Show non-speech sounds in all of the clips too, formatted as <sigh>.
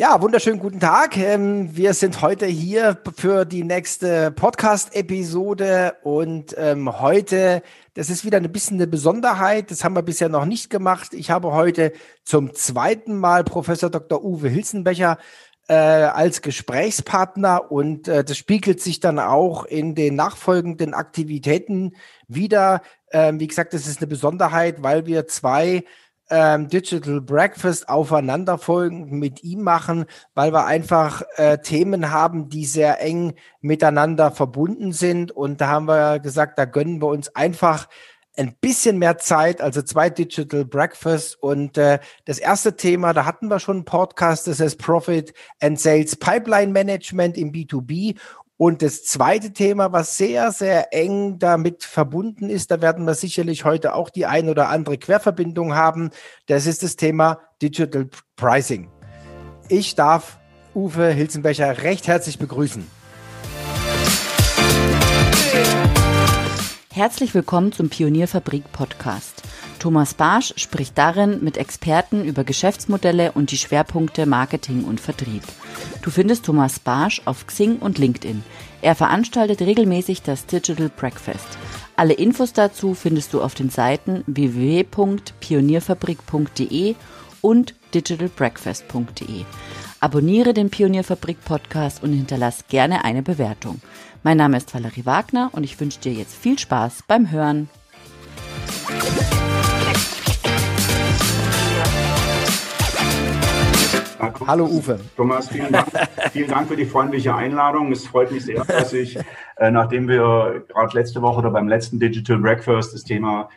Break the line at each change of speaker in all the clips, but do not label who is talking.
Ja, wunderschönen guten Tag. Ähm, wir sind heute hier für die nächste Podcast-Episode und ähm, heute, das ist wieder ein bisschen eine Besonderheit, das haben wir bisher noch nicht gemacht. Ich habe heute zum zweiten Mal Professor Dr. Uwe Hilzenbecher äh, als Gesprächspartner und äh, das spiegelt sich dann auch in den nachfolgenden Aktivitäten wieder. Ähm, wie gesagt, das ist eine Besonderheit, weil wir zwei ähm, Digital Breakfast aufeinanderfolgend mit ihm machen, weil wir einfach äh, Themen haben, die sehr eng miteinander verbunden sind. Und da haben wir gesagt, da gönnen wir uns einfach ein bisschen mehr Zeit, also zwei Digital Breakfast. Und äh, das erste Thema, da hatten wir schon einen Podcast, das heißt Profit and Sales Pipeline Management im B2B. Und das zweite Thema, was sehr, sehr eng damit verbunden ist, da werden wir sicherlich heute auch die ein oder andere Querverbindung haben, das ist das Thema Digital Pricing. Ich darf Uwe Hilzenbecher recht herzlich begrüßen.
Herzlich willkommen zum Pionierfabrik Podcast. Thomas Barsch spricht darin mit Experten über Geschäftsmodelle und die Schwerpunkte Marketing und Vertrieb. Du findest Thomas Barsch auf Xing und LinkedIn. Er veranstaltet regelmäßig das Digital Breakfast. Alle Infos dazu findest du auf den Seiten www.pionierfabrik.de und digitalbreakfast.de. Abonniere den Pionierfabrik Podcast und hinterlass gerne eine Bewertung. Mein Name ist Valerie Wagner und ich wünsche dir jetzt viel Spaß beim Hören.
Hallo Uwe.
Thomas, vielen Dank, <laughs> vielen Dank für die freundliche Einladung. Es freut mich sehr, dass ich, äh, nachdem wir gerade letzte Woche oder beim letzten Digital Breakfast das Thema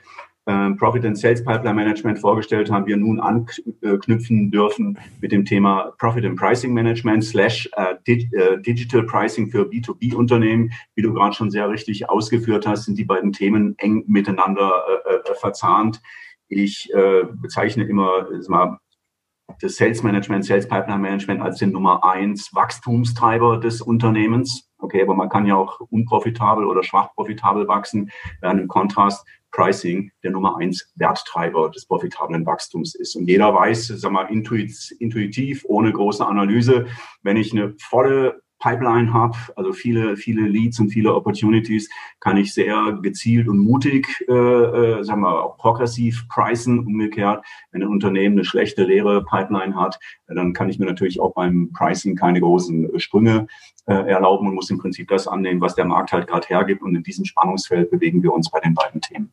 äh, Profit and Sales Pipeline Management vorgestellt haben, wir nun anknüpfen dürfen mit dem Thema Profit and Pricing Management slash äh, äh Digital Pricing für B2B-Unternehmen. Wie du gerade schon sehr richtig ausgeführt hast, sind die beiden Themen eng miteinander äh, äh verzahnt. Ich äh, bezeichne immer mal, das Sales Management, Sales Pipeline Management als den Nummer eins Wachstumstreiber des Unternehmens. Okay, aber man kann ja auch unprofitabel oder schwach profitabel wachsen, während im Kontrast Pricing der Nummer eins Werttreiber des profitablen Wachstums ist. Und jeder weiß, sag mal, intuitiv, ohne große Analyse, wenn ich eine volle Pipeline habe, also viele, viele Leads und viele Opportunities, kann ich sehr gezielt und mutig, äh, äh, sagen wir, auch progressiv pricen. Umgekehrt, wenn ein Unternehmen eine schlechte, leere Pipeline hat, dann kann ich mir natürlich auch beim Pricing keine großen Sprünge äh, erlauben und muss im Prinzip das annehmen, was der Markt halt gerade hergibt. Und in diesem Spannungsfeld bewegen wir uns bei den beiden Themen.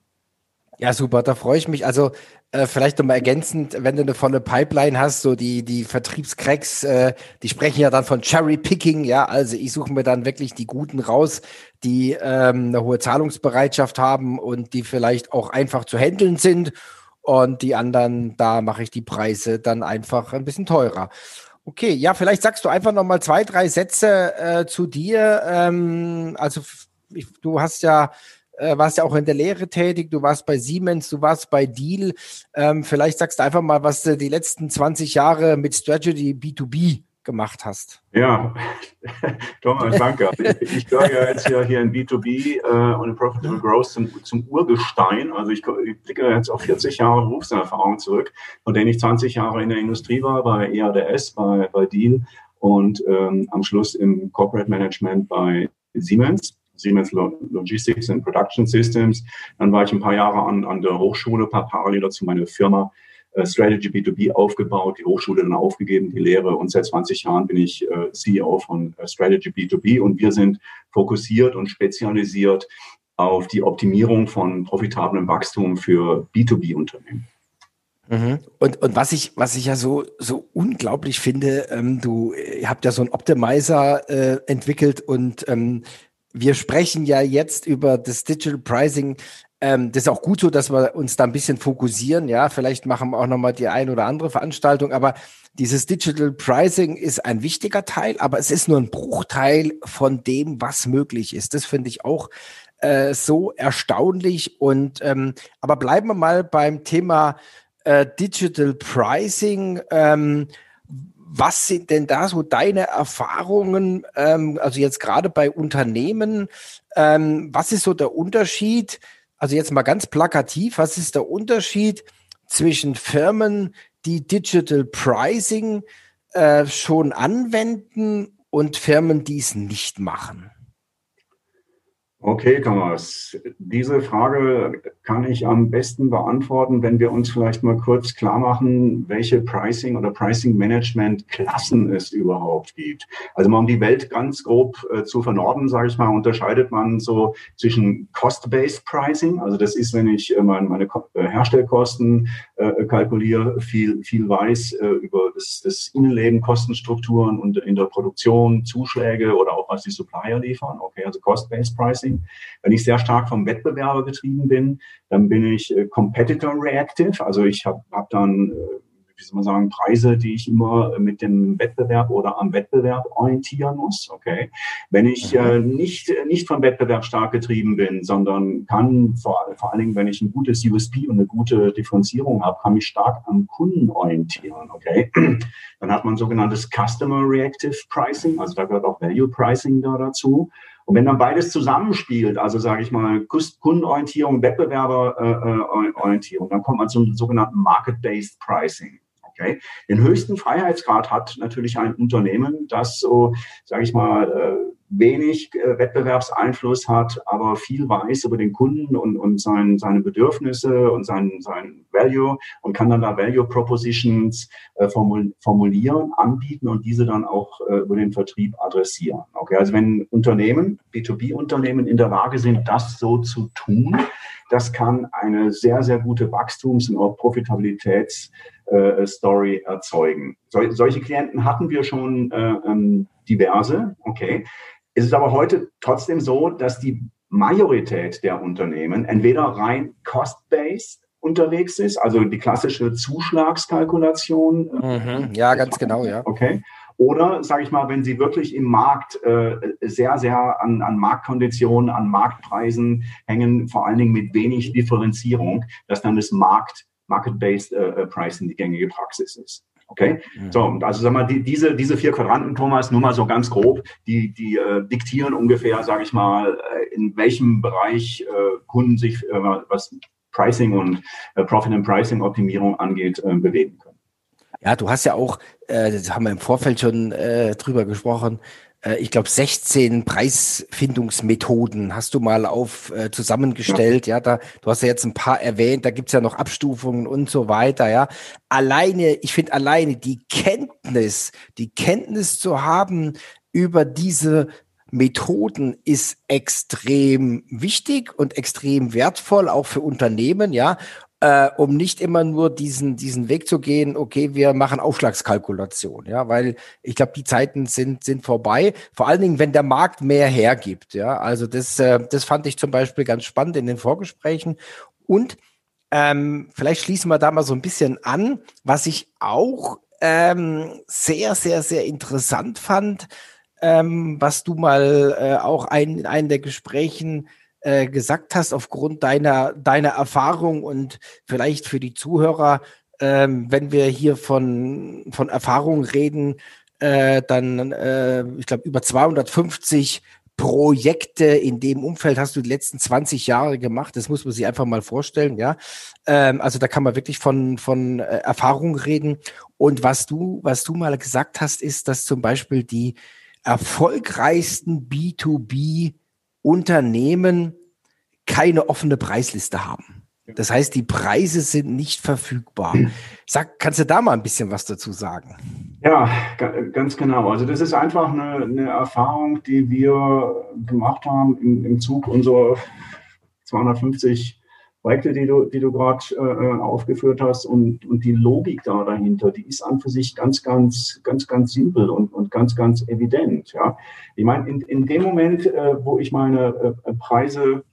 Ja, super, da freue ich mich. Also äh, vielleicht nochmal ergänzend, wenn du eine volle Pipeline hast, so die, die Vertriebscracks, äh, die sprechen ja dann von Cherry Picking, ja, also ich suche mir dann wirklich die Guten raus, die ähm, eine hohe Zahlungsbereitschaft haben und die vielleicht auch einfach zu handeln sind und die anderen, da mache ich die Preise dann einfach ein bisschen teurer. Okay, ja, vielleicht sagst du einfach nochmal zwei, drei Sätze äh, zu dir. Ähm, also ich, du hast ja äh, warst ja auch in der Lehre tätig, du warst bei Siemens, du warst bei Deal. Ähm, vielleicht sagst du einfach mal, was du die letzten 20 Jahre mit Strategy B2B gemacht hast.
Ja, <laughs> Thomas, danke. Ich gehöre ja jetzt ja hier in B2B äh, und in Profitable Growth zum, zum Urgestein. Also ich, ich, blicke jetzt auf 40 Jahre Berufserfahrung zurück, von denen ich 20 Jahre in der Industrie war, bei EADS, bei, bei Deal und ähm, am Schluss im Corporate Management bei Siemens. Siemens Logistics and Production Systems. Dann war ich ein paar Jahre an, an der Hochschule, paar parallel dazu meine Firma äh, Strategy B2B aufgebaut, die Hochschule dann aufgegeben, die Lehre und seit 20 Jahren bin ich äh, CEO von äh, Strategy B2B und wir sind fokussiert und spezialisiert auf die Optimierung von profitablem Wachstum für B2B-Unternehmen.
Mhm. Und, und was ich, was ich ja so, so unglaublich finde, ähm, du habt ja so einen Optimizer äh, entwickelt und ähm, wir sprechen ja jetzt über das Digital Pricing. Ähm, das ist auch gut so, dass wir uns da ein bisschen fokussieren. Ja, vielleicht machen wir auch nochmal die ein oder andere Veranstaltung. Aber dieses Digital Pricing ist ein wichtiger Teil, aber es ist nur ein Bruchteil von dem, was möglich ist. Das finde ich auch äh, so erstaunlich. Und ähm, aber bleiben wir mal beim Thema äh, Digital Pricing. Ähm, was sind denn da so deine Erfahrungen, ähm, also jetzt gerade bei Unternehmen, ähm, was ist so der Unterschied, also jetzt mal ganz plakativ, was ist der Unterschied zwischen Firmen, die Digital Pricing äh, schon anwenden und Firmen, die es nicht machen?
Okay, Thomas. Diese Frage kann ich am besten beantworten, wenn wir uns vielleicht mal kurz klar machen, welche Pricing oder Pricing Management Klassen es überhaupt gibt. Also mal um die Welt ganz grob äh, zu vernorden, sage ich mal, unterscheidet man so zwischen Cost-Based Pricing. Also das ist, wenn ich äh, meine, meine äh, Herstellkosten äh, kalkuliere, viel, viel weiß äh, über das, das Innenleben, Kostenstrukturen und in der Produktion, Zuschläge oder auch was die Supplier liefern. Okay, also Cost-Based Pricing. Pricing. Wenn ich sehr stark vom Wettbewerber getrieben bin, dann bin ich äh, Competitor Reactive. Also ich habe hab dann, äh, wie soll man sagen, Preise, die ich immer mit dem Wettbewerb oder am Wettbewerb orientieren muss. Okay. Wenn ich äh, nicht, nicht vom Wettbewerb stark getrieben bin, sondern kann vor, vor allen Dingen, wenn ich ein gutes USP und eine gute Differenzierung habe, kann mich stark am Kunden orientieren. Okay. Dann hat man sogenanntes Customer Reactive Pricing. Also da gehört auch Value Pricing da dazu. Und wenn dann beides zusammenspielt, also sage ich mal Kundenorientierung, Wettbewerberorientierung, dann kommt man zum sogenannten Market-Based Pricing. Okay. Den höchsten Freiheitsgrad hat natürlich ein Unternehmen, das so, sage ich mal, äh, wenig äh, Wettbewerbseinfluss hat, aber viel weiß über den Kunden und, und sein, seine Bedürfnisse und sein, sein Value und kann dann da Value Propositions äh, formulieren, anbieten und diese dann auch äh, über den Vertrieb adressieren. Okay, also wenn Unternehmen, B2B-Unternehmen in der Lage sind, das so zu tun, das kann eine sehr, sehr gute Wachstums- und auch Profitabilitätsstory äh, erzeugen. Sol solche Klienten hatten wir schon äh, ähm, diverse, okay. Es ist aber heute trotzdem so, dass die Majorität der Unternehmen entweder rein cost-based unterwegs ist, also die klassische Zuschlagskalkulation.
Mhm, ja, ganz genau, ja.
Okay. Oder, sage ich mal, wenn Sie wirklich im Markt äh, sehr, sehr an, an Marktkonditionen, an Marktpreisen hängen, vor allen Dingen mit wenig Differenzierung, dass dann das Markt, Market-Based äh, Pricing die gängige Praxis ist. Okay, mhm. so, also sag mal, die, diese, diese vier Quadranten, Thomas, nur mal so ganz grob, die, die äh, diktieren ungefähr, sage ich mal, äh, in welchem Bereich äh, Kunden sich, äh, was Pricing und äh, Profit and Pricing Optimierung angeht, äh, bewegen können.
Ja, du hast ja auch, das haben wir im Vorfeld schon drüber gesprochen, ich glaube, 16 Preisfindungsmethoden hast du mal auf äh, zusammengestellt. Ja. ja, da, du hast ja jetzt ein paar erwähnt, da gibt's ja noch Abstufungen und so weiter, ja. Alleine, ich finde alleine die Kenntnis, die Kenntnis zu haben über diese Methoden ist extrem wichtig und extrem wertvoll, auch für Unternehmen, ja äh, um nicht immer nur diesen, diesen Weg zu gehen, okay, wir machen Aufschlagskalkulation, ja, weil ich glaube, die Zeiten sind, sind vorbei, vor allen Dingen, wenn der Markt mehr hergibt, ja, also das, äh, das fand ich zum Beispiel ganz spannend in den Vorgesprächen. Und ähm, vielleicht schließen wir da mal so ein bisschen an, was ich auch ähm, sehr, sehr, sehr interessant fand, ähm, was du mal äh, auch ein, in einem der Gesprächen äh, gesagt hast, aufgrund deiner, deiner Erfahrung und vielleicht für die Zuhörer, ähm, wenn wir hier von, von Erfahrung reden, äh, dann, äh, ich glaube, über 250 Projekte in dem Umfeld hast du die letzten 20 Jahre gemacht. Das muss man sich einfach mal vorstellen, ja. Ähm, also da kann man wirklich von, von äh, Erfahrung reden. Und was du, was du mal gesagt hast, ist, dass zum Beispiel die erfolgreichsten B2B Unternehmen keine offene Preisliste haben. Das heißt, die Preise sind nicht verfügbar. Sag, kannst du da mal ein bisschen was dazu sagen?
Ja, ganz genau. Also das ist einfach eine, eine Erfahrung, die wir gemacht haben im, im Zug unserer 250 Projekte, die du, die du gerade äh, aufgeführt hast und, und die Logik da dahinter, die ist an für sich ganz, ganz, ganz, ganz simpel und, und ganz, ganz evident. Ja, ich meine, in, in dem Moment, äh, wo ich meine äh, Preise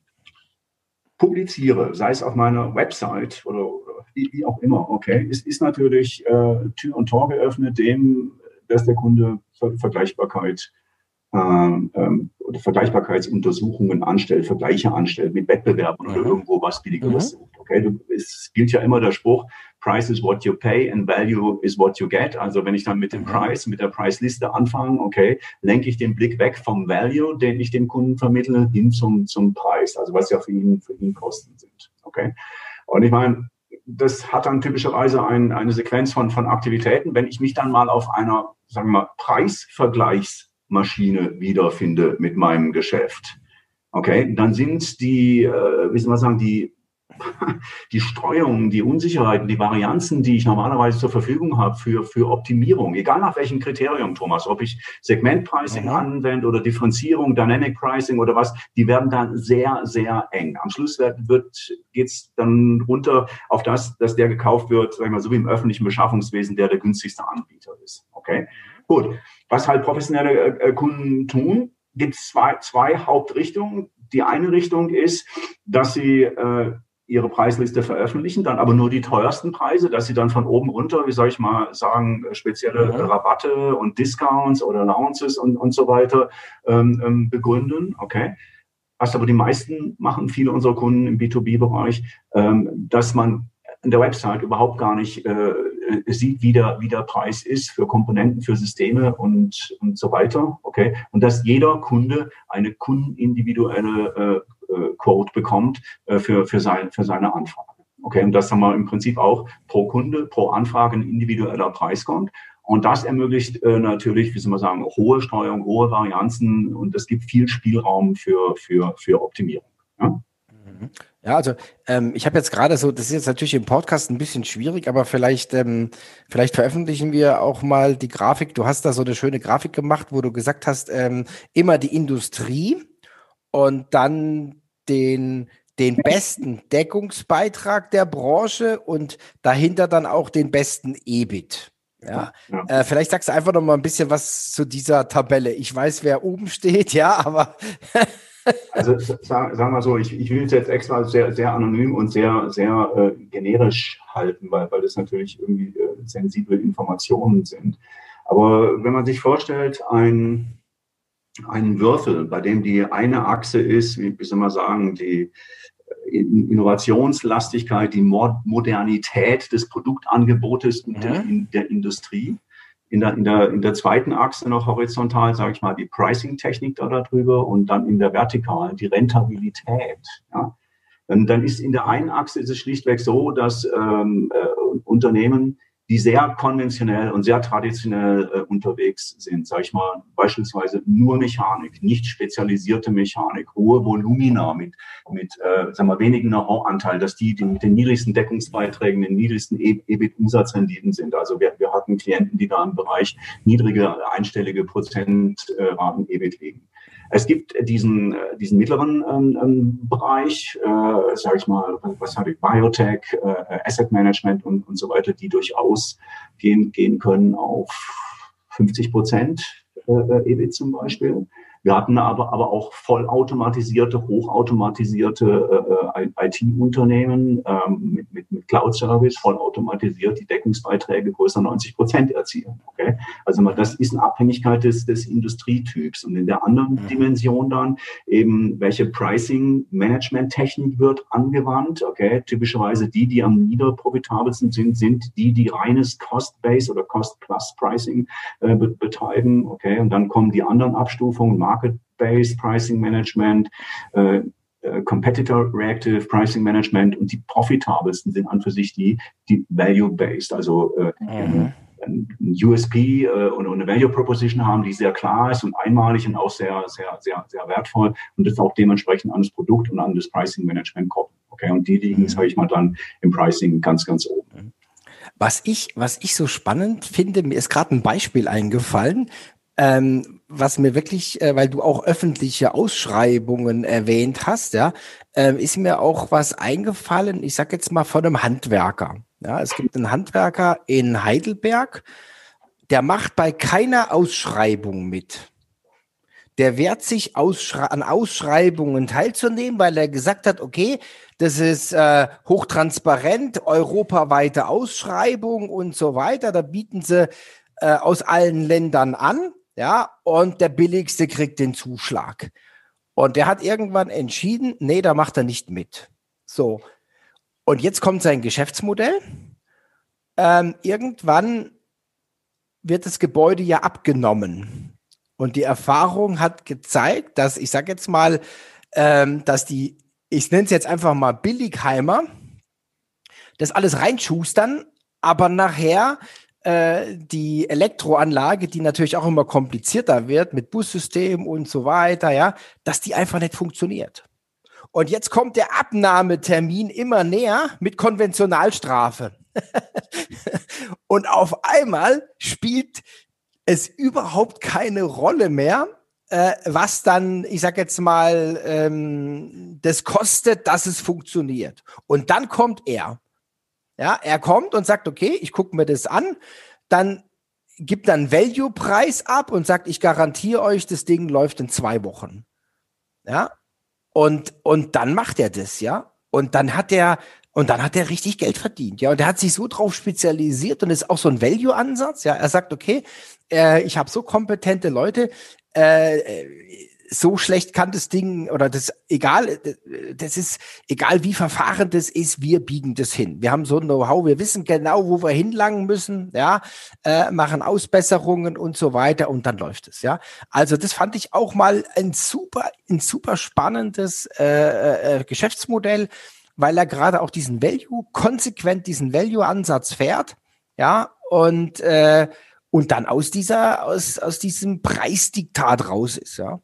publiziere, sei es auf meiner Website oder, oder wie, wie, auch immer, okay, es ist natürlich äh, Tür und Tor geöffnet dem, dass der Kunde Ver Vergleichbarkeit ähm, ähm, oder Vergleichbarkeitsuntersuchungen anstellt, Vergleiche anstellt mit Wettbewerben oder mhm. irgendwo was Billigeres mhm. sucht. Okay, du, es gilt ja immer der Spruch, Price is what you pay and value is what you get. Also wenn ich dann mit dem mhm. Price, mit der Preisliste anfange, okay, lenke ich den Blick weg vom Value, den ich dem Kunden vermittle, hin zum, zum Preis, also was ja für ihn, für ihn Kosten sind. Okay. Und ich meine, das hat dann typischerweise ein, eine Sequenz von, von Aktivitäten. Wenn ich mich dann mal auf einer, sagen wir mal, Preisvergleichsmaschine wiederfinde mit meinem Geschäft, okay, dann sind die, äh, soll man sagen, die <laughs> die Streuungen, die Unsicherheiten, die Varianzen, die ich normalerweise zur Verfügung habe für, für Optimierung, egal nach welchem Kriterium, Thomas, ob ich Segmentpricing mhm. anwende oder Differenzierung, Dynamic Pricing oder was, die werden dann sehr, sehr eng. Am Schluss wird, geht's dann runter auf das, dass der gekauft wird, sagen wir mal, so wie im öffentlichen Beschaffungswesen, der der günstigste Anbieter ist. Okay? Gut. Was halt professionelle äh, Kunden tun, gibt es zwei, zwei Hauptrichtungen. Die eine Richtung ist, dass sie äh, ihre Preisliste veröffentlichen, dann aber nur die teuersten Preise, dass sie dann von oben runter, wie soll ich mal sagen, spezielle mhm. Rabatte und Discounts oder Allowances und, und so weiter ähm, ähm begründen. Okay. Was aber die meisten machen, viele unserer Kunden im B2B-Bereich, ähm, dass man in der Website überhaupt gar nicht äh, sieht, wie der, wie der Preis ist für Komponenten, für Systeme und, und so weiter. Okay. Und dass jeder Kunde eine kundenindividuelle äh, äh, Quote bekommt äh, für, für, sein, für seine Anfrage. Okay, und das haben wir im Prinzip auch pro Kunde, pro Anfrage ein individueller Preis kommt. Und das ermöglicht äh, natürlich, wie soll man sagen, hohe Steuerung, hohe Varianzen und es gibt viel Spielraum für, für, für Optimierung. Ja?
Ja, also ähm, ich habe jetzt gerade so, das ist jetzt natürlich im Podcast ein bisschen schwierig, aber vielleicht, ähm, vielleicht veröffentlichen wir auch mal die Grafik. Du hast da so eine schöne Grafik gemacht, wo du gesagt hast, ähm, immer die Industrie und dann den, den besten Deckungsbeitrag der Branche und dahinter dann auch den besten EBIT. Ja, ja. Äh, vielleicht sagst du einfach noch mal ein bisschen was zu dieser Tabelle. Ich weiß, wer oben steht, <laughs> ja, aber.
Also sagen wir mal so, ich, ich will es jetzt extra sehr, sehr anonym und sehr, sehr äh, generisch halten, weil, weil das natürlich irgendwie äh, sensible Informationen sind. Aber wenn man sich vorstellt, ein, einen Würfel, bei dem die eine Achse ist, wie, wie soll man sagen, die äh, Innovationslastigkeit, die Modernität des Produktangebotes mhm. der, in der Industrie. In der, in, der, in der zweiten Achse noch horizontal, sage ich mal, die Pricing-Technik da darüber und dann in der vertikalen die Rentabilität. Ja. Dann, dann ist in der einen Achse ist es schlichtweg so, dass ähm, äh, Unternehmen die sehr konventionell und sehr traditionell äh, unterwegs sind, sage ich mal, beispielsweise nur Mechanik, nicht spezialisierte Mechanik, hohe Volumina mit, mit äh, sagen wir, wenigen Know-how-Anteil, dass die, die mit den niedrigsten Deckungsbeiträgen, den niedrigsten e EBIT-Umsatzrenditen sind. Also wir, wir hatten Klienten, die da im Bereich niedrige einstellige Prozentraten EBIT liegen. Es gibt diesen, äh, diesen mittleren ähm, ähm Bereich, äh, sage ich mal, was habe ich, Biotech, äh, Asset Management und, und so weiter, die durchaus gehen, gehen können auf 50 Prozent äh, äh EBIT zum Beispiel. Wir hatten aber, aber auch vollautomatisierte, hochautomatisierte äh, äh IT-Unternehmen ähm, mit, mit, mit Cloud-Service, vollautomatisiert, die Deckungsbeiträge größer 90 Prozent erzielen. Okay? Also das ist eine Abhängigkeit des, des Industrietyps. Und in der anderen mhm. Dimension dann eben, welche Pricing-Management-Technik wird angewandt. Okay? Typischerweise die, die am niederprofitabelsten sind, sind die, die reines Cost-Base oder Cost-Plus-Pricing äh, betreiben. Okay? Und dann kommen die anderen Abstufungen, Market-Based Pricing Management, äh, äh, Competitor Reactive Pricing Management und die profitabelsten sind an für sich die, die Value-Based, also äh, mhm. ein USP äh, und eine Value Proposition haben, die sehr klar ist und einmalig und auch sehr, sehr, sehr, sehr wertvoll und das auch dementsprechend an das Produkt und an das Pricing Management kommt. Okay, und die liegen, mhm. sage ich mal, dann im Pricing ganz, ganz oben. Mhm.
Was ich, was ich so spannend finde, mir ist gerade ein Beispiel eingefallen, ähm, was mir wirklich, äh, weil du auch öffentliche Ausschreibungen erwähnt hast, ja, ähm, ist mir auch was eingefallen. Ich sag jetzt mal von einem Handwerker. Ja, es gibt einen Handwerker in Heidelberg, der macht bei keiner Ausschreibung mit. Der wehrt sich Ausschrei an Ausschreibungen teilzunehmen, weil er gesagt hat, okay, das ist äh, hochtransparent, europaweite Ausschreibung und so weiter. Da bieten sie äh, aus allen Ländern an ja, und der billigste kriegt den Zuschlag. Und der hat irgendwann entschieden, nee, da macht er nicht mit. So. Und jetzt kommt sein Geschäftsmodell. Ähm, irgendwann wird das Gebäude ja abgenommen. Und die Erfahrung hat gezeigt, dass, ich sage jetzt mal, ähm, dass die, ich nenne es jetzt einfach mal Billigheimer, das alles reinschustern, aber nachher äh, die Elektroanlage, die natürlich auch immer komplizierter wird mit Bussystem und so weiter, ja, dass die einfach nicht funktioniert. Und jetzt kommt der Abnahmetermin immer näher mit Konventionalstrafe. <laughs> und auf einmal spielt es überhaupt keine Rolle mehr, äh, was dann, ich sag jetzt mal, ähm, das kostet, dass es funktioniert. Und dann kommt er. Ja, er kommt und sagt, okay, ich gucke mir das an, dann gibt dann Value-Preis ab und sagt, ich garantiere euch, das Ding läuft in zwei Wochen. Ja, und, und dann macht er das, ja. Und dann hat er, und dann hat er richtig Geld verdient, ja. Und er hat sich so drauf spezialisiert und ist auch so ein Value-Ansatz, ja. Er sagt, okay, äh, ich habe so kompetente Leute, äh, so schlecht kann das Ding oder das egal, das ist egal wie verfahren das ist, wir biegen das hin. Wir haben so ein Know-how, wir wissen genau, wo wir hinlangen müssen, ja, äh, machen Ausbesserungen und so weiter und dann läuft es, ja. Also das fand ich auch mal ein super, ein super spannendes äh, äh, Geschäftsmodell, weil er gerade auch diesen Value konsequent diesen Value-Ansatz fährt, ja und äh, und dann aus dieser aus aus diesem Preisdiktat raus ist, ja.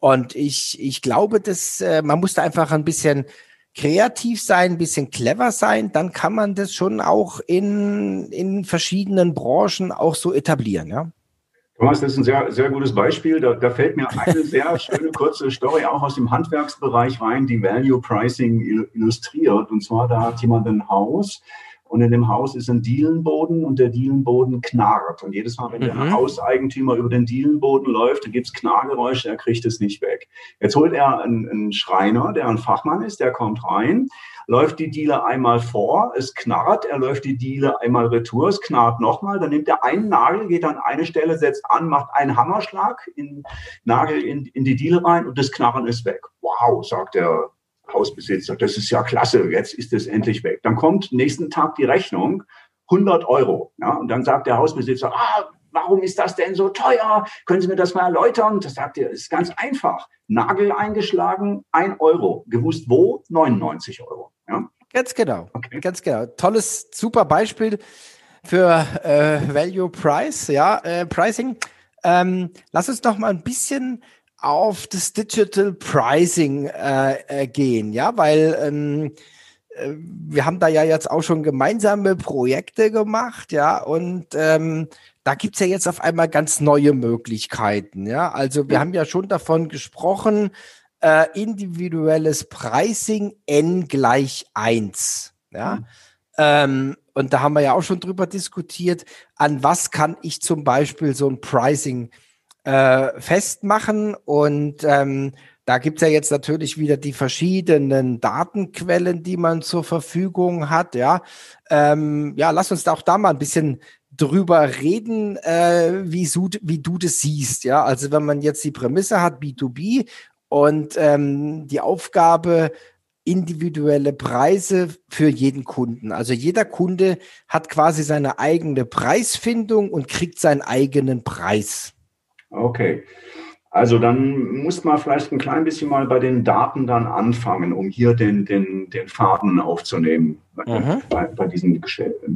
Und ich, ich glaube, dass äh, man muss da einfach ein bisschen kreativ sein, ein bisschen clever sein, dann kann man das schon auch in, in verschiedenen Branchen auch so etablieren, ja.
Thomas, das ist ein sehr, sehr gutes Beispiel. Da, da fällt mir eine <laughs> sehr schöne kurze Story auch aus dem Handwerksbereich rein, die Value Pricing illustriert. Und zwar, da hat jemand ein Haus, und in dem Haus ist ein Dielenboden und der Dielenboden knarrt. Und jedes Mal, wenn mhm. der Hauseigentümer über den Dielenboden läuft, dann gibt es Knargeräusche, er kriegt es nicht weg. Jetzt holt er einen, einen Schreiner, der ein Fachmann ist, der kommt rein, läuft die Diele einmal vor, es knarrt, er läuft die Diele einmal retour, es knarrt nochmal, dann nimmt er einen Nagel, geht an eine Stelle, setzt an, macht einen Hammerschlag, in, Nagel in, in die Diele rein und das Knarren ist weg. Wow, sagt der Hausbesitzer, das ist ja klasse, jetzt ist es endlich weg. Dann kommt nächsten Tag die Rechnung, 100 Euro. Ja, und dann sagt der Hausbesitzer, ah, warum ist das denn so teuer? Können Sie mir das mal erläutern? Das sagt er, ist ganz einfach. Nagel eingeschlagen, 1 Euro. Gewusst wo? 99 Euro. Ja?
Ganz genau. Okay. Ganz genau. Tolles, super Beispiel für äh, Value Price, ja, äh, Pricing. Ähm, lass uns noch mal ein bisschen auf das Digital Pricing äh, äh, gehen, ja, weil ähm, äh, wir haben da ja jetzt auch schon gemeinsame Projekte gemacht, ja, und ähm, da gibt's ja jetzt auf einmal ganz neue Möglichkeiten, ja. Also wir haben ja schon davon gesprochen, äh, individuelles Pricing n gleich eins, ja. Mhm. Ähm, und da haben wir ja auch schon drüber diskutiert, an was kann ich zum Beispiel so ein Pricing äh, festmachen. Und ähm, da gibt's ja jetzt natürlich wieder die verschiedenen Datenquellen, die man zur Verfügung hat. Ja, ähm, ja lass uns da auch da mal ein bisschen drüber reden, äh, wie, so, wie du das siehst. Ja, also wenn man jetzt die Prämisse hat, B2B und ähm, die Aufgabe, individuelle Preise für jeden Kunden. Also jeder Kunde hat quasi seine eigene Preisfindung und kriegt seinen eigenen Preis.
Okay. Also dann muss man vielleicht ein klein bisschen mal bei den Daten dann anfangen, um hier den, den, den Faden aufzunehmen mhm. bei, bei, diesem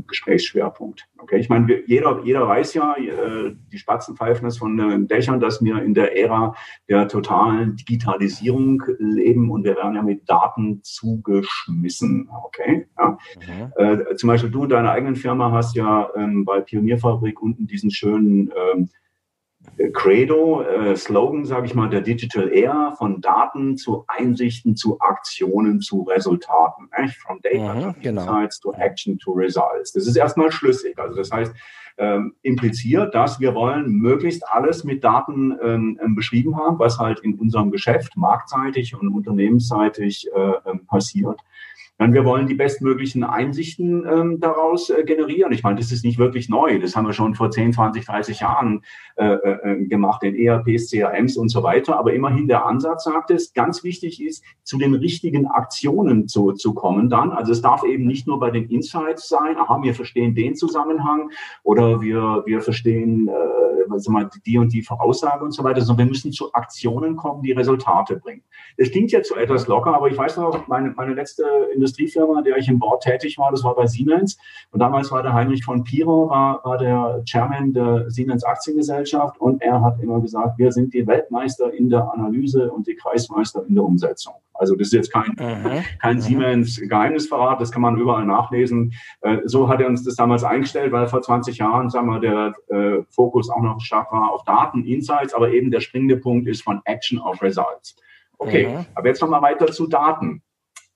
Gesprächsschwerpunkt. Okay, ich meine, jeder, jeder weiß ja, äh, die Spatzen pfeifen es von den Dächern, dass wir in der Ära der totalen Digitalisierung leben und wir werden ja mit Daten zugeschmissen. Okay, ja. Mhm. Äh, zum Beispiel du in deiner eigenen Firma hast ja ähm, bei Pionierfabrik unten diesen schönen ähm, Credo, äh, Slogan, sage ich mal, der Digital Era von Daten zu Einsichten, zu Aktionen, zu Resultaten. Äh? From Data mhm, to genau. Insights to Action to Results. Das ist erstmal schlüssig. Also das heißt, ähm, impliziert, dass wir wollen möglichst alles mit Daten ähm, ähm beschrieben haben, was halt in unserem Geschäft marktseitig und unternehmensseitig äh, ähm, passiert. Dann wir wollen die bestmöglichen Einsichten ähm, daraus äh, generieren. Ich meine, das ist nicht wirklich neu. Das haben wir schon vor 10, 20, 30 Jahren äh, äh, gemacht in ERPs, CRMs und so weiter. Aber immerhin der Ansatz sagt es, ganz wichtig ist, zu den richtigen Aktionen zu, zu kommen dann. Also es darf eben nicht nur bei den Insights sein, aha, wir verstehen den Zusammenhang oder wir, wir verstehen äh, mal, die und die Voraussage und so weiter, sondern wir müssen zu Aktionen kommen, die Resultate bringen. Das klingt jetzt so etwas locker, aber ich weiß noch, meine, meine letzte Industriefirma, in der ich im Board tätig war, das war bei Siemens. Und damals war der Heinrich von Piro, war, war der Chairman der Siemens Aktiengesellschaft. Und er hat immer gesagt, wir sind die Weltmeister in der Analyse und die Kreismeister in der Umsetzung. Also das ist jetzt kein, mhm. kein mhm. Siemens-Geheimnisverrat, das kann man überall nachlesen. Äh, so hat er uns das damals eingestellt, weil vor 20 Jahren, sagen wir, der äh, Fokus auch noch stark war auf Daten, Insights, aber eben der springende Punkt ist von Action auf Results. Okay, mhm. aber jetzt nochmal weiter zu Daten.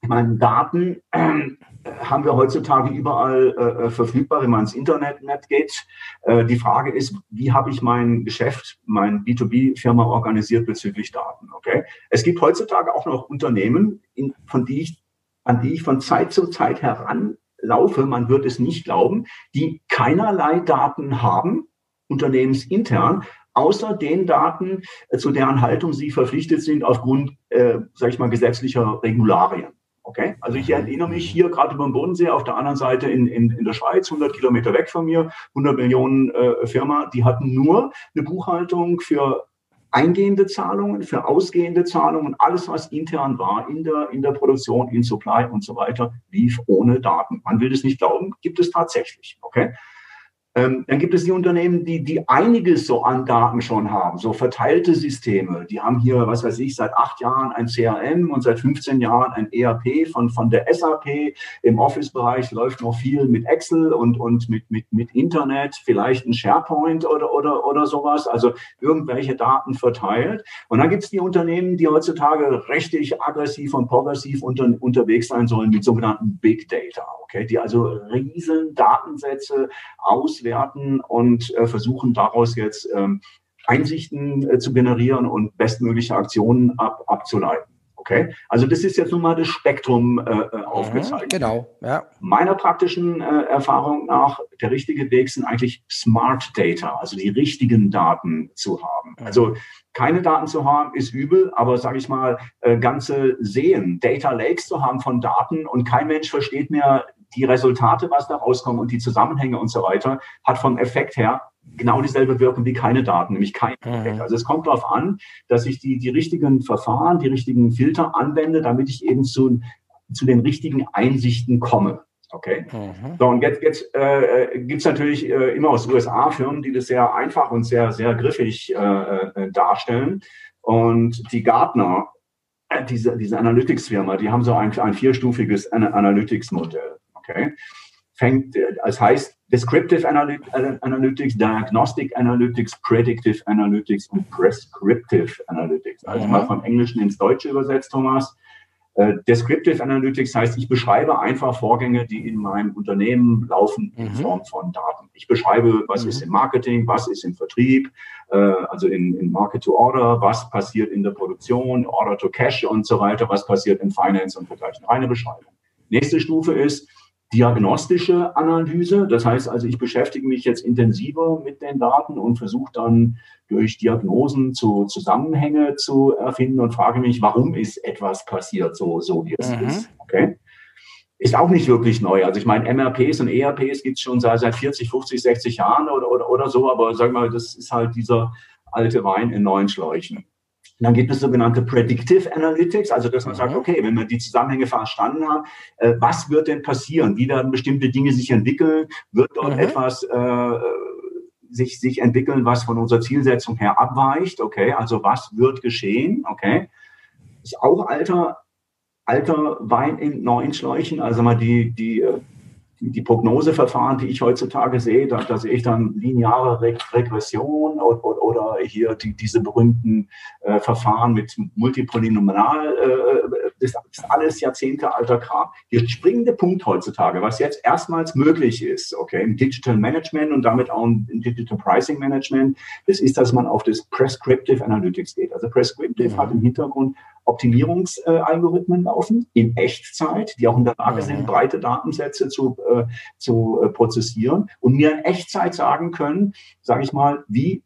Ich meine, Daten äh, haben wir heutzutage überall äh, äh verfügbar, wenn man ins Internet geht. Äh, die Frage ist, wie habe ich mein Geschäft, mein B2B-Firma organisiert bezüglich Daten? Okay, es gibt heutzutage auch noch Unternehmen, in, von die ich, an die ich von Zeit zu Zeit heranlaufe. Man wird es nicht glauben, die keinerlei Daten haben, unternehmensintern, außer den Daten, äh, zu deren Haltung sie verpflichtet sind aufgrund, äh, sage ich mal, gesetzlicher Regularien. Okay, also ich erinnere mich hier gerade über den Bodensee auf der anderen Seite in, in, in der Schweiz, 100 Kilometer weg von mir, 100 Millionen äh, Firma, die hatten nur eine Buchhaltung für eingehende Zahlungen, für ausgehende Zahlungen, alles, was intern war in der, in der Produktion, in Supply und so weiter, lief ohne Daten. Man will es nicht glauben, gibt es tatsächlich. Okay? Ähm, dann gibt es die Unternehmen, die, die einiges so an Daten schon haben, so verteilte Systeme. Die haben hier, was weiß ich, seit acht Jahren ein CRM und seit 15 Jahren ein ERP von, von der SAP. Im Office-Bereich läuft noch viel mit Excel und, und mit, mit, mit Internet, vielleicht ein SharePoint oder, oder, oder sowas. Also irgendwelche Daten verteilt. Und dann gibt es die Unternehmen, die heutzutage richtig aggressiv und progressiv unter, unterwegs sein sollen mit sogenannten Big Data. Okay, die also riesen Datensätze auswählen auswerten und äh, versuchen daraus jetzt ähm, Einsichten äh, zu generieren und bestmögliche Aktionen ab, abzuleiten. Okay, also das ist jetzt nun mal das Spektrum äh, äh aufgezeigt.
Genau, ja.
Meiner praktischen äh, Erfahrung nach, der richtige Weg sind eigentlich Smart Data, also die richtigen Daten zu haben. Mhm. Also keine Daten zu haben ist übel, aber sage ich mal, äh, ganze Seen, Data Lakes zu haben von Daten und kein Mensch versteht mehr die Resultate, was da rauskommen und die Zusammenhänge und so weiter, hat vom Effekt her genau dieselbe Wirkung wie keine Daten, nämlich kein mhm. Effekt. Also es kommt darauf an, dass ich die, die richtigen Verfahren, die richtigen Filter anwende, damit ich eben zu, zu den richtigen Einsichten komme. Okay. Mhm. So, und jetzt, jetzt äh, gibt es natürlich äh, immer aus USA Firmen, die das sehr einfach und sehr, sehr griffig äh, äh darstellen. Und die Gartner, äh, diese, diese Analytics-Firma, die haben so ein, ein vierstufiges Analytics-Modell. Okay? Fängt, es heißt Descriptive Analytics, Diagnostic Analytics, Predictive Analytics und Prescriptive Analytics. Also mhm. mal vom Englischen ins Deutsche übersetzt, Thomas. Äh, Descriptive Analytics heißt, ich beschreibe einfach Vorgänge, die in meinem Unternehmen laufen in mhm. Form von Daten. Ich beschreibe, was mhm. ist im Marketing, was ist im Vertrieb, äh, also in, in Market to Order, was passiert in der Produktion, Order to Cash und so weiter, was passiert in Finance und dergleichen. Reine Beschreibung. Nächste Stufe ist, diagnostische Analyse. Das heißt also, ich beschäftige mich jetzt intensiver mit den Daten und versuche dann durch Diagnosen zu Zusammenhänge zu erfinden und frage mich, warum ist etwas passiert, so, so wie es mhm. ist. Okay? Ist auch nicht wirklich neu. Also ich meine, MRPs und ERPs gibt es schon seit, seit 40, 50, 60 Jahren oder, oder, oder so, aber sag mal, das ist halt dieser alte Wein in neuen Schläuchen. Und dann gibt es sogenannte Predictive Analytics, also dass man mhm. sagt, okay, wenn wir die Zusammenhänge verstanden haben, äh, was wird denn passieren? Wie werden bestimmte Dinge sich entwickeln? Wird dort mhm. etwas äh, sich, sich entwickeln, was von unserer Zielsetzung her abweicht? Okay, also was wird geschehen? Okay, ist auch alter, alter Wein in neuen Schläuchen, also mal die, die äh, die Prognoseverfahren, die ich heutzutage sehe, da, da sehe ich dann lineare Regression oder, oder hier die, diese berühmten äh, Verfahren mit Multipolynomial. Das ist alles Jahrzehnte alter Kram. Der springende Punkt heutzutage, was jetzt erstmals möglich ist, okay, im Digital Management und damit auch im Digital Pricing Management, das ist, dass man auf das Prescriptive Analytics geht. Also Prescriptive mhm. hat im Hintergrund Optimierungsalgorithmen laufen in Echtzeit, die auch in der Lage sind, mhm. breite Datensätze zu, äh, zu äh, prozessieren und mir in Echtzeit sagen können, sage ich mal, wie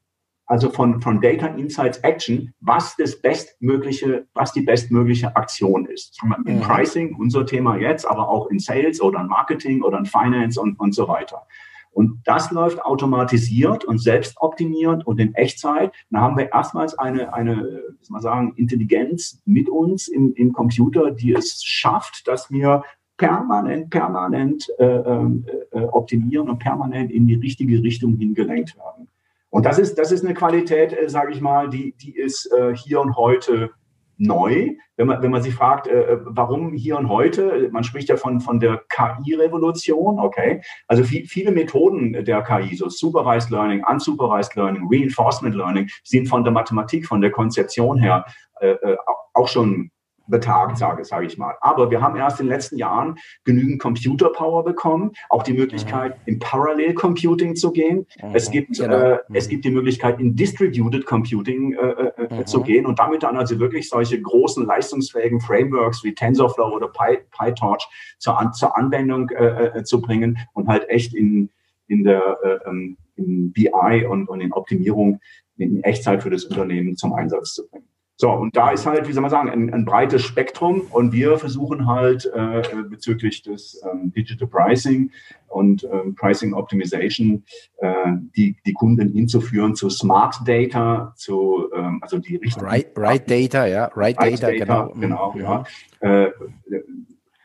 also von, von Data Insights Action, was das bestmögliche, was die bestmögliche Aktion ist. In. Pricing, unser Thema jetzt, aber auch in Sales oder in Marketing oder in Finance und, und so weiter. Und das läuft automatisiert und selbstoptimierend und in Echtzeit. Da haben wir erstmals eine, eine, wie soll man sagen, Intelligenz mit uns im, im Computer, die es schafft, dass wir permanent, permanent äh, ähm, äh, optimieren und permanent in die richtige Richtung hingelenkt werden. Und das ist, das ist eine Qualität, äh, sage ich mal, die, die ist äh, hier und heute neu. Wenn man, wenn man sich fragt, äh, warum hier und heute, man spricht ja von, von der KI-Revolution, okay. Also viel, viele Methoden der KI, so Supervised Learning, Unsupervised Learning, Reinforcement Learning, sind von der Mathematik, von der Konzeption her äh, äh auch schon betagt, sage, sage ich mal. Aber wir haben erst in den letzten Jahren genügend Computer Power bekommen, auch die Möglichkeit, mhm. in Parallel Computing zu gehen. Mhm. Es, gibt, genau. äh, mhm. es gibt die Möglichkeit, in Distributed Computing äh, äh, äh mhm. zu gehen und damit dann also wirklich solche großen, leistungsfähigen Frameworks wie TensorFlow oder Py, PyTorch zur, An zur Anwendung äh, äh, zu bringen und halt echt in, in der ähm, in BI und, und in Optimierung in Echtzeit für das Unternehmen zum Einsatz zu bringen. So, und da ist halt, wie soll man sagen, ein, ein breites Spektrum und wir versuchen halt äh, bezüglich des ähm, Digital Pricing und ähm, Pricing Optimization äh, die, die Kunden hinzuführen zu Smart Data, zu ähm, also die
richtigen Right, right Data, ja, Right, right Data, Data, genau.
Genau, mhm. ja. Äh,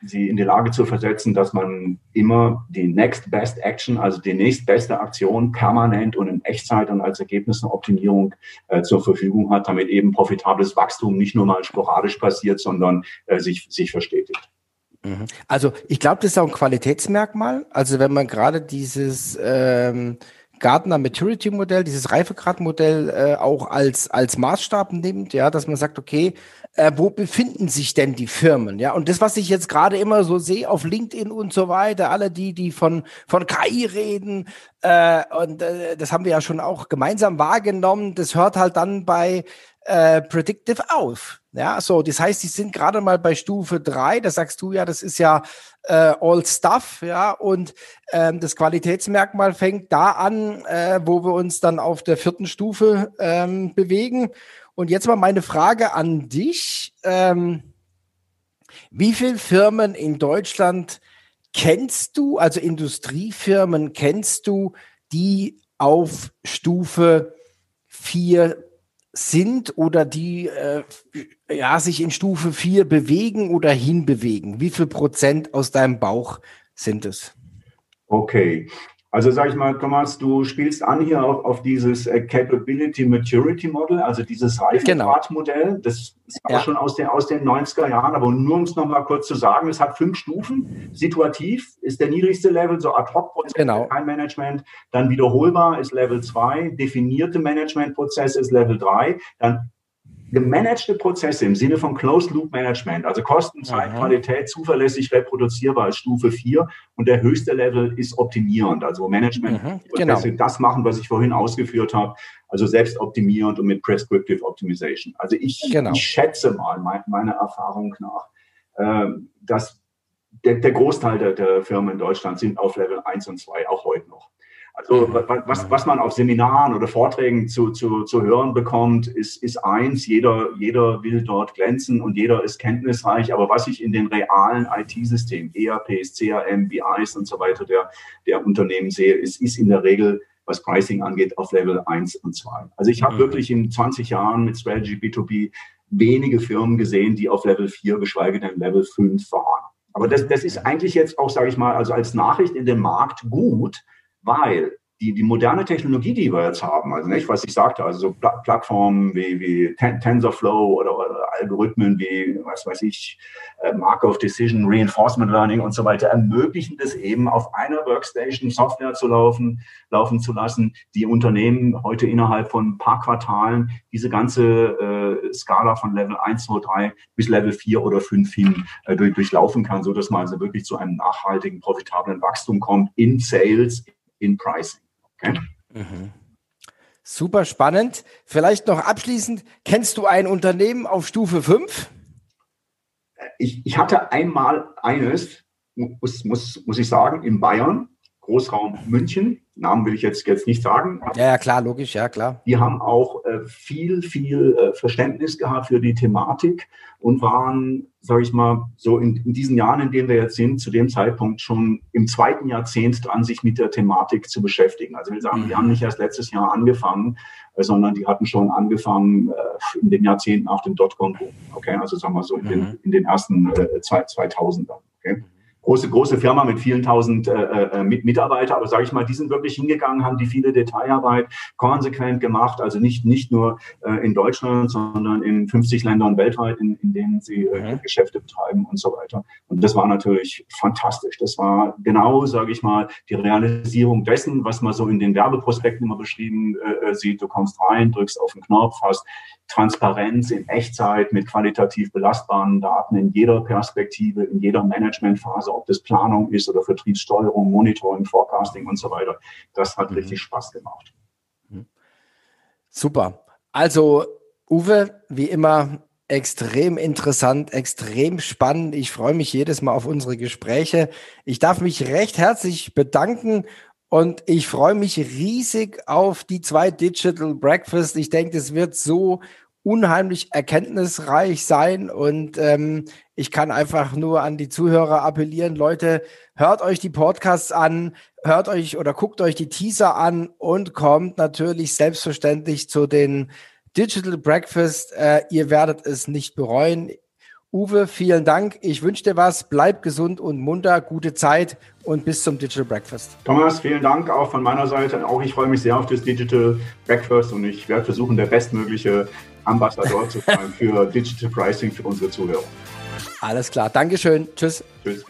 sie in die Lage zu versetzen, dass man immer die Next Best Action, also die nächstbeste Aktion permanent und in Echtzeit und als Ergebnis eine Optimierung äh, zur Verfügung hat, damit eben profitables Wachstum nicht nur mal sporadisch passiert, sondern äh, sich, sich verstetigt.
Mhm. Also ich glaube, das ist auch ein Qualitätsmerkmal. Also wenn man gerade dieses ähm, Gartner Maturity Modell, dieses Reifegradmodell äh, auch als, als Maßstab nimmt, ja, dass man sagt, okay, äh, wo befinden sich denn die Firmen? Ja, und das, was ich jetzt gerade immer so sehe auf LinkedIn und so weiter, alle die, die von, von KI reden, äh, und äh, das haben wir ja schon auch gemeinsam wahrgenommen, das hört halt dann bei äh, Predictive auf. Ja, so, das heißt, die sind gerade mal bei Stufe drei. da sagst du ja, das ist ja äh, All Stuff, ja, und ähm, das Qualitätsmerkmal fängt da an, äh, wo wir uns dann auf der vierten Stufe ähm, bewegen. Und jetzt mal meine Frage an dich. Ähm, wie viele Firmen in Deutschland kennst du, also Industriefirmen kennst du, die auf Stufe vier sind oder die äh, ja, sich in Stufe 4 bewegen oder hinbewegen? Wie viel Prozent aus deinem Bauch sind es?
Okay. Also sage ich mal, Thomas, du spielst an hier auf, auf dieses äh, Capability Maturity Model, also dieses Reifegradmodell. Genau. Das ist ja. auch schon aus, der, aus den 90er Jahren, aber nur um es nochmal kurz zu sagen, es hat fünf Stufen. Situativ ist der niedrigste Level, so Ad-Hoc-Prozess, genau. kein Management. Dann wiederholbar ist Level 2, definierte Managementprozess ist Level 3. Dann gemanagte Prozesse im Sinne von Closed Loop Management, also Kosten, Zeit, Aha. Qualität, zuverlässig, reproduzierbar als Stufe 4 und der höchste Level ist optimierend, also Management mhm, genau. das machen, was ich vorhin ausgeführt habe, also selbst optimierend und mit Prescriptive Optimization. Also ich, genau. ich schätze mal, mein, meiner Erfahrung nach, äh, dass der, der Großteil der, der Firmen in Deutschland sind auf Level 1 und 2, auch heute noch. Also was, was man auf Seminaren oder Vorträgen zu, zu, zu hören bekommt, ist, ist eins, jeder, jeder will dort glänzen und jeder ist kenntnisreich, aber was ich in den realen IT-Systemen, ERPs, CRM, BIs und so weiter der, der Unternehmen sehe, ist, ist in der Regel, was Pricing angeht, auf Level 1 und 2. Also ich habe mhm. wirklich in 20 Jahren mit Strategy B2B wenige Firmen gesehen, die auf Level 4, geschweige denn Level 5 waren. Aber das, das ist eigentlich jetzt auch, sage ich mal, also als Nachricht in dem Markt gut, weil die, die moderne Technologie, die wir jetzt haben, also nicht, was ich sagte, also so Pl Plattformen wie, wie TensorFlow oder, oder, Algorithmen wie, was weiß ich, äh, Markov Decision, Reinforcement Learning und so weiter, ermöglichen das eben auf einer Workstation Software zu laufen, laufen zu lassen, die Unternehmen heute innerhalb von ein paar Quartalen diese ganze äh, Skala von Level 1, 2, 3 bis Level 4 oder 5 hin äh, durch, durchlaufen kann, so dass man also wirklich zu einem nachhaltigen, profitablen Wachstum kommt in Sales, in Pricing. Okay? Mhm.
Super spannend. Vielleicht noch abschließend, kennst du ein Unternehmen auf Stufe 5?
Ich, ich hatte einmal eines, muss, muss, muss ich sagen, in Bayern, Großraum München. Namen will ich jetzt, jetzt nicht sagen.
Ja, ja, klar, logisch, ja, klar.
Die haben auch äh, viel, viel äh, Verständnis gehabt für die Thematik und waren, sage ich mal, so in, in, diesen Jahren, in denen wir jetzt sind, zu dem Zeitpunkt schon im zweiten Jahrzehnt dran, sich mit der Thematik zu beschäftigen. Also wir sagen, mhm. die haben nicht erst letztes Jahr angefangen, äh, sondern die hatten schon angefangen äh, in den Jahrzehnten nach dem Dotcom-Boom. Okay, also sagen wir so in, mhm. den, in den ersten äh, 2000ern. Okay große, große Firma mit vielen tausend äh, äh, mit Mitarbeiter, aber sage ich mal, die sind wirklich hingegangen, haben die viele Detailarbeit konsequent gemacht, also nicht, nicht nur äh, in Deutschland, sondern in 50 Ländern weltweit, in, in denen sie äh, mhm. Geschäfte betreiben und so weiter. Und das war natürlich fantastisch. Das war genau, sage ich mal, die Realisierung dessen, was man so in den Werbeprospekten immer beschrieben äh, äh sieht. Du kommst rein, drückst auf den Knopf, hast Transparenz in Echtzeit mit qualitativ belastbaren Daten in jeder Perspektive, in jeder Managementphase, ob das Planung ist oder Vertriebssteuerung, Monitoring, Forecasting und so weiter. Das hat mhm. richtig Spaß gemacht. Mhm.
Super. Also, Uwe, wie immer, extrem interessant, extrem spannend. Ich freue mich jedes Mal auf unsere Gespräche. Ich darf mich recht herzlich bedanken und ich freue mich riesig auf die zwei Digital Breakfast. Ich denke, es wird so unheimlich erkenntnisreich sein und ähm, ich kann einfach nur an die Zuhörer appellieren, Leute, hört euch die Podcasts an, hört euch oder guckt euch die Teaser an und kommt natürlich selbstverständlich zu den Digital Breakfast. Äh, ihr werdet es nicht bereuen. Uwe, vielen Dank. Ich wünsche dir was. Bleib gesund und munter. Gute Zeit und bis zum Digital Breakfast.
Thomas, vielen Dank auch von meiner Seite. Auch ich freue mich sehr auf das Digital Breakfast und ich werde versuchen, der bestmögliche Ambassador zu sein <laughs> für Digital Pricing für unsere Zuhörer.
Alles klar. Dankeschön. Tschüss. Tschüss.